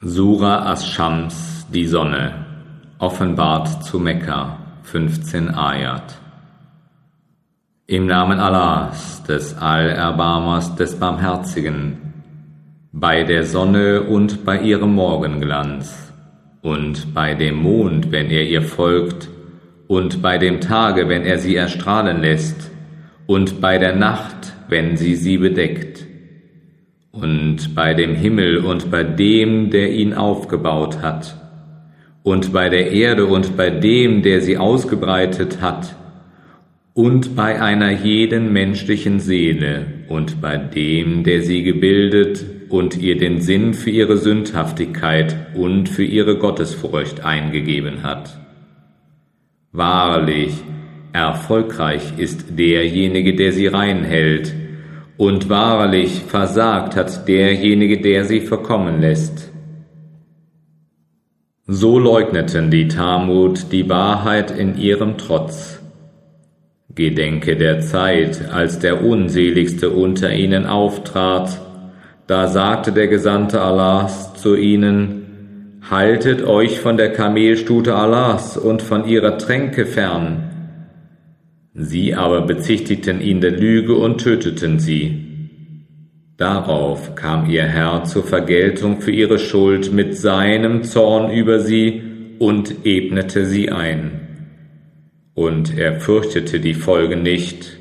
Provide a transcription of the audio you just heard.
Sura As-Shams, die Sonne, offenbart zu Mekka, 15 Ayat. Im Namen Allahs, des Allerbarmers, des Barmherzigen, bei der Sonne und bei ihrem Morgenglanz, und bei dem Mond, wenn er ihr folgt, und bei dem Tage, wenn er sie erstrahlen lässt, und bei der Nacht, wenn sie sie bedeckt und bei dem Himmel und bei dem, der ihn aufgebaut hat, und bei der Erde und bei dem, der sie ausgebreitet hat, und bei einer jeden menschlichen Seele und bei dem, der sie gebildet und ihr den Sinn für ihre Sündhaftigkeit und für ihre Gottesfurcht eingegeben hat. Wahrlich, erfolgreich ist derjenige, der sie reinhält, und wahrlich versagt hat derjenige, der sie verkommen lässt. So leugneten die Tamut die Wahrheit in ihrem Trotz. Gedenke der Zeit, als der unseligste unter ihnen auftrat, da sagte der Gesandte Allahs zu ihnen, Haltet euch von der Kamelstute Allahs und von ihrer Tränke fern, Sie aber bezichtigten ihn der Lüge und töteten sie. Darauf kam ihr Herr zur Vergeltung für ihre Schuld mit seinem Zorn über sie und ebnete sie ein. Und er fürchtete die Folge nicht,